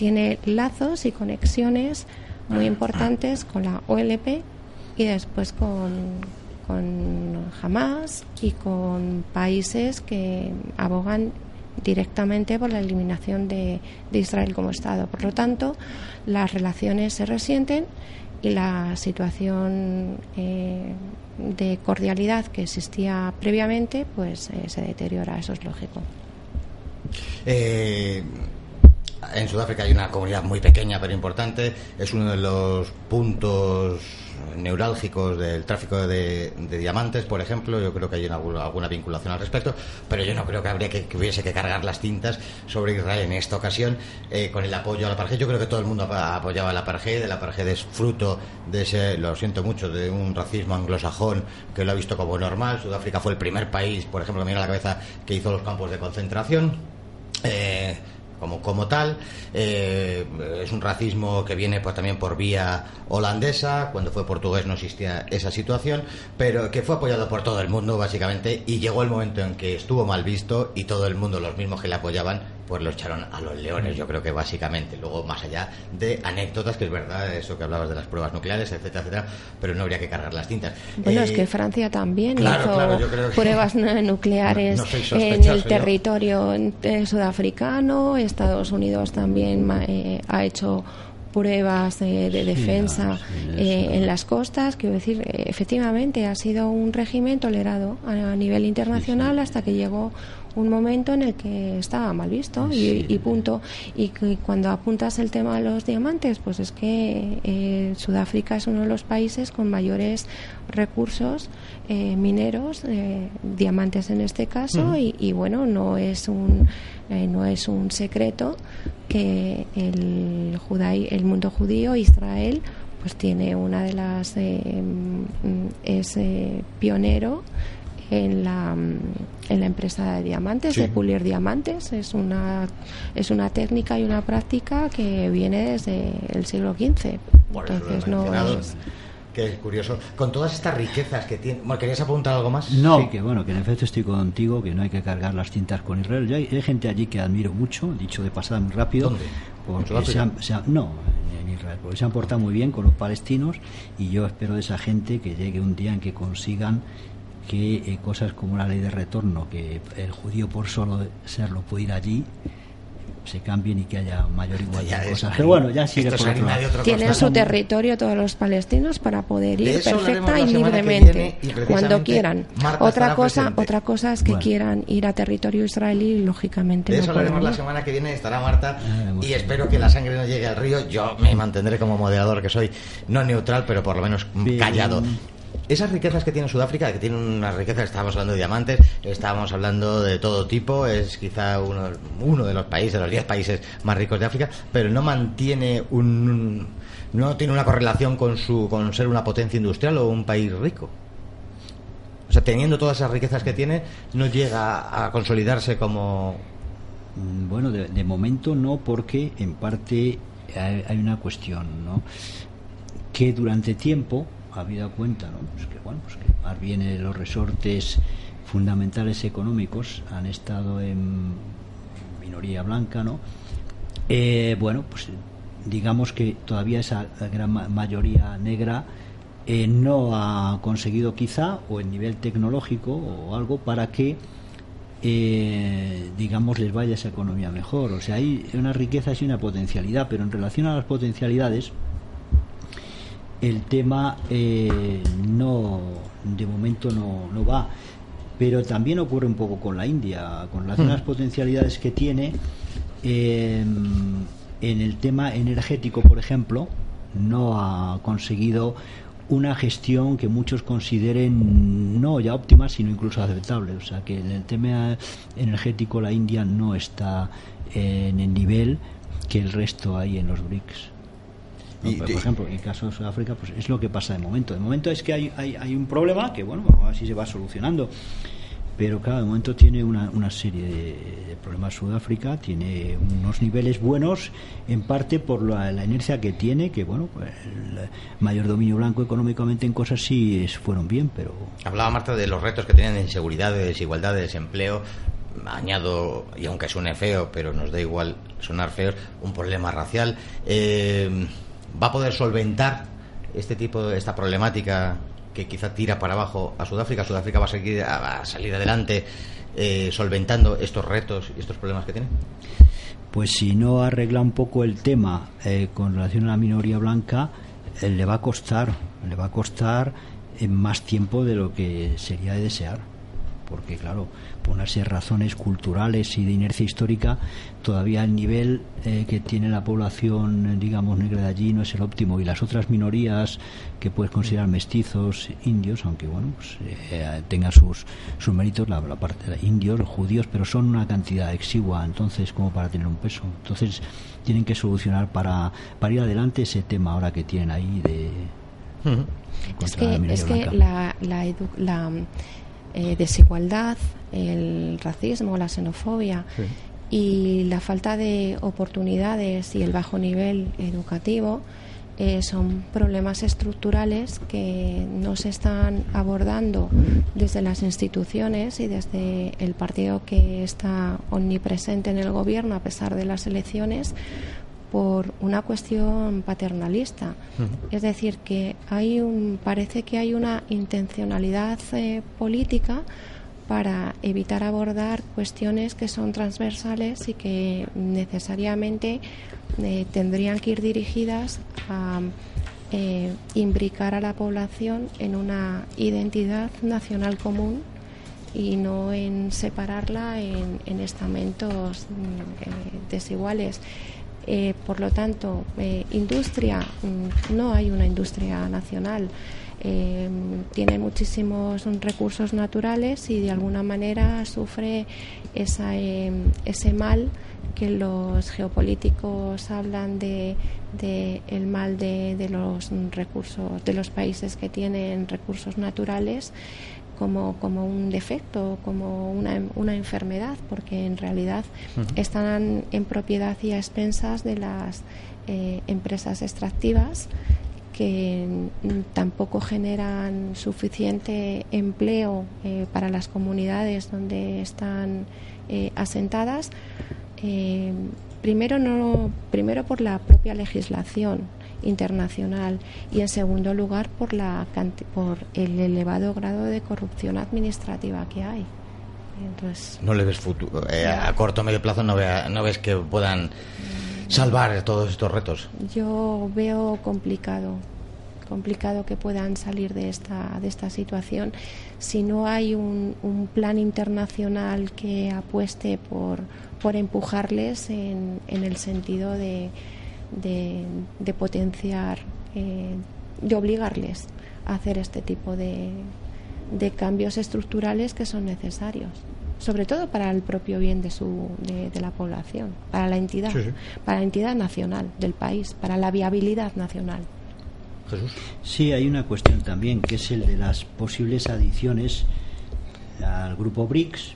tiene lazos y conexiones muy importantes con la OLP y después con, con Hamas y con países que abogan directamente por la eliminación de, Israel como Estado. Por lo tanto, las relaciones se resienten y la situación eh, de cordialidad que existía previamente pues eh, se deteriora, eso es lógico. Eh, en Sudáfrica hay una comunidad muy pequeña pero importante. Es uno de los puntos neurálgicos del tráfico de, diamantes, por ejemplo. Yo creo que hay alguna, vinculación al respecto, pero yo no creo que habría que, hubiese que cargar las tintas sobre Israel en esta ocasión eh, con el apoyo a la apartheid. Yo creo que todo el mundo ha apoyado a la apartheid. La apartheid es fruto de ese, lo siento mucho, de un racismo anglosajón que lo ha visto como normal. Sudáfrica fue el primer país, por ejemplo, que me viene a la cabeza, que hizo los campos de concentración. Eh, como, como tal. Eh, es un racismo que viene pues, también por vía holandesa. Cuando fue portugués no existía esa situación, pero que fue apoyado por todo el mundo, básicamente. Y llegó el momento en que estuvo mal visto y todo el mundo, los mismos que le apoyaban, pues lo echaron a los leones, yo creo que básicamente. Luego, más allá de anécdotas, que es verdad, eso que hablabas de las pruebas nucleares, etcétera, etcétera, pero no habría que cargar las tintas. Bueno, es que eh, Francia también hizo pruebas nucleares en el territorio eh, sudafricano, Estados Unidos también eh, ha hecho pruebas de, defensa en las costas. Quiero decir, efectivamente, ha sido un régimen tolerado a nivel internacional hasta que llegó un momento en el que estaba mal visto y, punto. Y, cuando apuntas el tema de los diamantes, pues es que eh, Sudáfrica es uno de los países con mayores recursos eh, mineros, eh, diamantes en este caso, y, bueno, no es un no es un secreto que el el mundo judío, Israel, pues tiene una de las es pionero en la, en la empresa de diamantes, de pulir diamantes. Es una, es una técnica y una práctica que viene desde el siglo XV. Entonces no es... Que es curioso. Con todas estas riquezas que tiene. ¿Querías apuntar algo más? No, que bueno, que en efecto estoy contigo, que no hay que cargar las cintas con Israel. Yo hay, gente allí que admiro mucho, dicho de pasada muy rápido. ¿Dónde? Porque se no, en Israel, porque se han portado muy bien con los palestinos y yo espero de esa gente que llegue un día en que consigan que eh, cosas como la ley de retorno, que el judío por solo serlo puede ir allí, se cambien y que haya mayor igualdad de cosas. Pero bueno, ya sigue por otro Tienen su territorio todos los palestinos para poder ir perfecta y libremente cuando quieran. otra cosa, otra cosa es que quieran ir a territorio israelí y lógicamente de eso hablaremos la semana que viene estará Marta ah, y espero que la sangre no llegue al río. Yo me mantendré como moderador que soy, no neutral, pero por lo menos callado esas riquezas que tiene Sudáfrica, que tiene unas riquezas, estábamos hablando de diamantes, estábamos hablando de todo tipo, es quizá uno, de los países, de los 10 países más ricos de África, pero no mantiene un, no tiene una correlación con su con ser una potencia industrial o un país rico. O sea, teniendo todas esas riquezas que tiene, no llega a consolidarse como mm, bueno, de, de momento no, porque en parte hay, hay una cuestión, ¿no? Que durante tiempo habida cuenta, ¿no? Pues que bueno, pues que más bien los resortes fundamentales económicos han estado en minoría blanca, ¿no? Eh, bueno, pues digamos que todavía esa gran mayoría negra eh, no ha conseguido quizá o el nivel tecnológico o algo para que eh, digamos les vaya esa economía mejor o sea hay una riqueza y una potencialidad pero en relación a las potencialidades el tema eh, no de momento no, no, va. Pero también ocurre un poco con la India con las hmm. potencialidades que tiene em, en el tema energético por ejemplo no ha conseguido una gestión que muchos consideren no ya óptima sino incluso aceptable. O sea que en el tema energético la India no está en el nivel que el resto hay en los BRICS por ejemplo, en el caso de Sudáfrica, pues es lo que pasa de momento. De momento es que hay, hay, hay un problema que, bueno, así se va solucionando. Pero claro, de momento tiene una, una serie de, problemas Sudáfrica, tiene unos niveles buenos, en parte por la, inercia que tiene, que bueno, pues el mayor dominio blanco económicamente en cosas sí fueron bien, pero... Hablaba Marta de los retos que tienen de inseguridad, de desigualdad, de desempleo, añado, y aunque suene feo, pero nos da igual sonar feo, un problema racial. Eh, va a poder solventar este tipo de esta problemática que quizá tira para abajo a Sudáfrica. Sudáfrica va a, seguir, a salir adelante eh, solventando estos retos y estos problemas que tiene. Pues si no arregla un poco el tema eh, con relación a la minoría blanca, eh, le va a costar, le va a costar más tiempo de lo que sería de desear. Porque claro, por unas razones culturales y de inercia histórica, todavía el nivel eh, que tiene la población, digamos, negra de allí no es el óptimo. Y las otras minorías que puedes considerar mestizos, indios, aunque bueno, pues, eh, tengan sus, sus méritos, la, parte de indios, los judíos, pero son una cantidad exigua, entonces, como para tener un peso. Entonces, tienen que solucionar para, para ir adelante ese tema ahora que tienen ahí de. Es que, es que la, la, la eh, desigualdad, el racismo, la xenofobia y la falta de oportunidades y el bajo nivel educativo eh, son problemas estructurales que no se están abordando desde las instituciones y desde el partido que está omnipresente en el gobierno a pesar de las elecciones por una cuestión paternalista. Es decir, que hay un, parece que hay una intencionalidad eh, política para evitar abordar cuestiones que son transversales y que necesariamente eh, tendrían que ir dirigidas a eh, imbricar a la población en una identidad nacional común y no en separarla en, estamentos mm, desiguales. Eh, por lo tanto, eh, industria, mm, no hay una industria nacional. Eh, tiene muchísimos recursos naturales y de alguna manera sufre esa, ese mal que los geopolíticos hablan de, de el mal de, de, los recursos de los países que tienen recursos naturales como, como un defecto, como una, una enfermedad, porque en realidad están en propiedad y a expensas de las eh, empresas extractivas que tampoco generan suficiente empleo eh, para las comunidades donde están eh, asentadas. primero, no, primero por la propia legislación internacional y en segundo lugar por la por el elevado grado de corrupción administrativa que hay. Entonces, no le ves futuro eh, a corto o medio plazo no, vea, no ves que puedan salvar todos estos retos. Yo veo complicado complicado que puedan salir de esta de esta situación si no hay un, un plan internacional que apueste por por empujarles en, en el sentido de, de, potenciar, eh, de obligarles a hacer este tipo de, de, cambios estructurales que son necesarios, sobre todo para el propio bien de, su, de, la población, para la entidad, para la entidad nacional del país, para la viabilidad nacional. Jesús. Sí, hay una cuestión también, que es el de las posibles adiciones al grupo BRICS,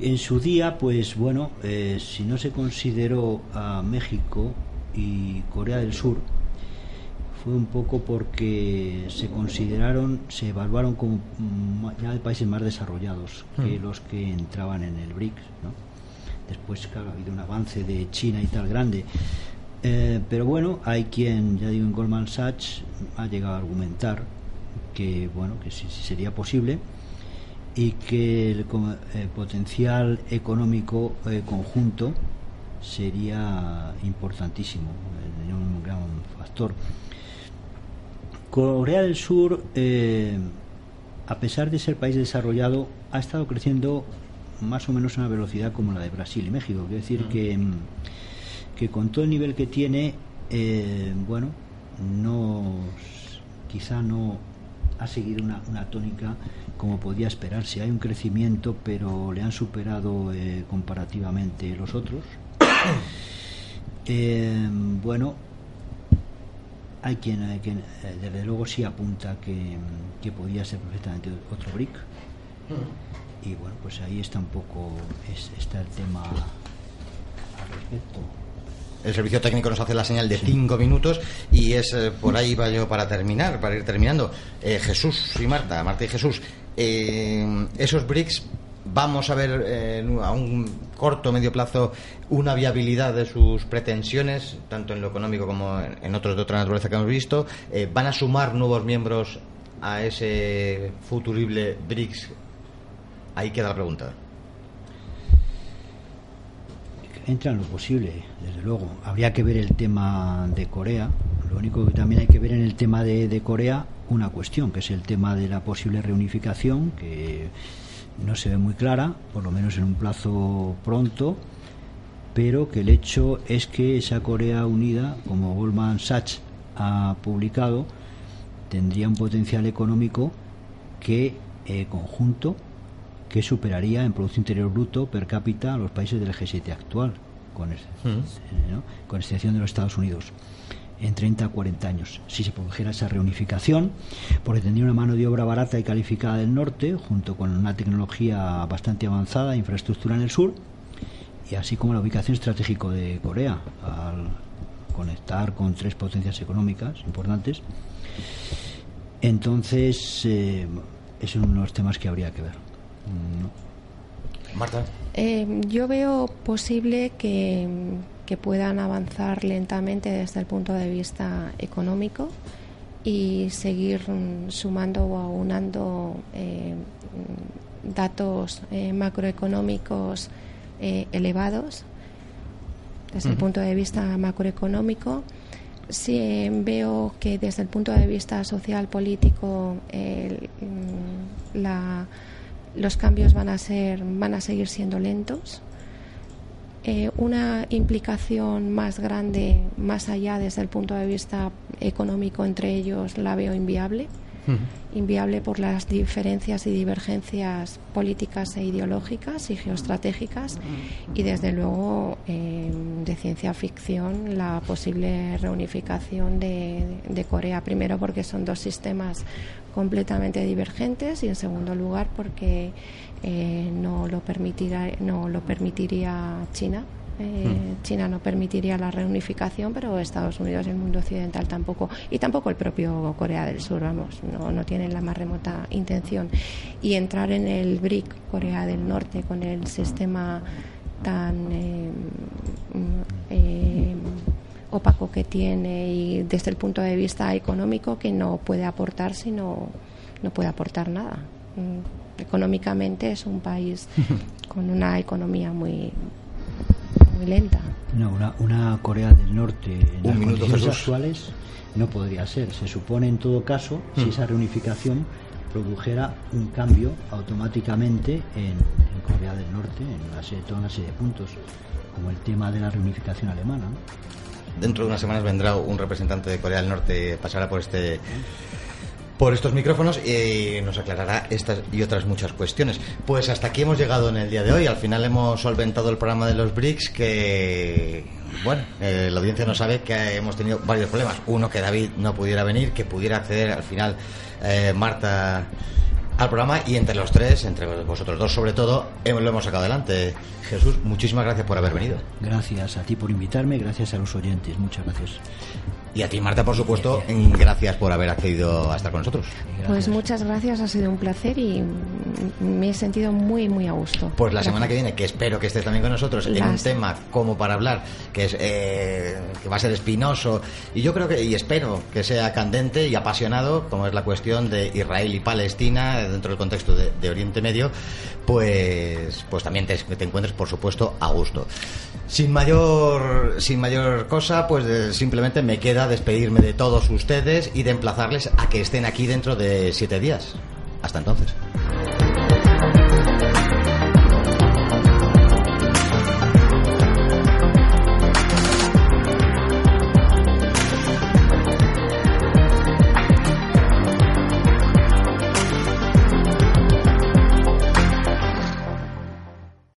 en su día, pues bueno, eh, si no se consideró a México y Corea del Sur, fue un poco porque se consideraron, se evaluaron como ya de países más desarrollados que hmm. los que entraban en el BRICS. ¿no? Después, claro, ha habido un avance de China y tal grande. Eh, pero bueno, hay quien, ya digo, en Goldman Sachs ha llegado a argumentar que, bueno, que si sería posible y que el, potencial económico eh, conjunto sería importantísimo, sería un gran factor. Corea del Sur, eh, a pesar de ser país desarrollado, ha estado creciendo más o menos a una velocidad como la de Brasil y México. Quiero decir que, que con todo el nivel que tiene, eh, bueno, no, quizá no ha seguido una, una tónica como podía esperarse. Hay un crecimiento, pero le han superado eh, comparativamente los otros. Eh, bueno, hay quien, hay quien eh, desde luego sí apunta que, que, podía ser perfectamente otro BRIC. Y bueno, pues ahí está un poco está el tema al respecto. El servicio técnico nos hace la señal de cinco minutos y es por ahí va yo para terminar, para ir terminando. Jesús y Marta, Marta y Jesús, eh, esos BRICS vamos a ver eh, a un corto medio plazo una viabilidad de sus pretensiones, tanto en lo económico como en, otros de otra naturaleza que hemos visto. Eh, ¿Van a sumar nuevos miembros a ese futurible BRICS? Ahí queda la pregunta. Entra en lo posible, desde luego. Habría que ver el tema de Corea. Lo único que también hay que ver en el tema de Corea una cuestión, que es el tema de la posible reunificación, que no se ve muy clara, por lo menos en un plazo pronto, pero que el hecho es que esa Corea unida, como Goldman Sachs ha publicado, tendría un potencial económico que eh, conjunto que superaría en Producto Interior Bruto per cápita a los países del G7 actual, con, mm. con excepción de los Estados Unidos en 30 a 40 años, si se produjera esa reunificación, porque tendría una mano de obra barata y calificada del norte, junto con una tecnología bastante avanzada, infraestructura en el sur, y así como la ubicación estratégica de Corea, al conectar con tres potencias económicas importantes. Entonces, eh, es uno de los temas que habría que ver. Marta. Eh, yo veo posible que que puedan avanzar lentamente desde el punto de vista económico y seguir mm, sumando o aunando eh, datos eh, macroeconómicos eh, elevados desde el punto de vista macroeconómico. Sí veo que desde el punto de vista social político mm, los cambios van a ser van a seguir siendo lentos eh, una implicación más grande, más allá desde el punto de vista económico entre ellos, la veo inviable. Inviable por las diferencias y divergencias políticas e ideológicas y geoestratégicas. Y desde luego, eh, de ciencia ficción, la posible reunificación de, de Corea. Primero, porque son dos sistemas completamente divergentes y en segundo lugar porque eh, no lo permitirá no lo permitiría China eh, hmm. China no permitiría la reunificación, pero Estados Unidos y el mundo occidental tampoco, y tampoco el propio Corea del Sur, vamos, no, no tienen la más remota intención. Y entrar en el BRIC, Corea del Norte, con el sistema tan eh, opaco que tiene y desde el punto de vista económico que no puede aportar, sino no puede aportar nada. Mm económicamente es un país con una economía muy, muy lenta. No, una, una Corea del Norte en las condiciones actuales no podría ser. Se supone en todo caso, si hmm. esa reunificación produjera un cambio automáticamente en, Corea del Norte, en una serie, toda una serie de puntos, como el tema de la reunificación alemana. Dentro de unas semanas vendrá un representante de Corea del Norte, pasará por este por estos micrófonos y nos aclarará estas y otras muchas cuestiones. Pues hasta aquí hemos llegado en el día de hoy. Al final hemos solventado el programa de los BRICS que, bueno, eh, la audiencia no sabe que hemos tenido varios problemas. Uno, que David no pudiera venir, que pudiera acceder al final eh, Marta al programa y entre los tres, entre vosotros dos sobre todo, lo hemos sacado adelante. Jesús, muchísimas gracias por haber venido. Gracias a ti por invitarme, gracias a los oyentes, muchas gracias. Y a ti, Marta, por supuesto, gracias por haber accedido a estar con nosotros. Pues muchas gracias, ha sido un placer y me he sentido muy, muy a gusto. Pues la semana que viene, que espero que estés también con nosotros en un tema como para hablar, que es eh, que va a ser espinoso y yo creo que y espero que sea candente y apasionado, como es la cuestión de Israel y Palestina dentro del contexto de, Oriente Medio, pues pues también te, te por supuesto, a gusto. Sin mayor, sin mayor cosa, pues simplemente me queda despedirme de todos ustedes y de emplazarles a que estén aquí dentro de siete días. Hasta entonces.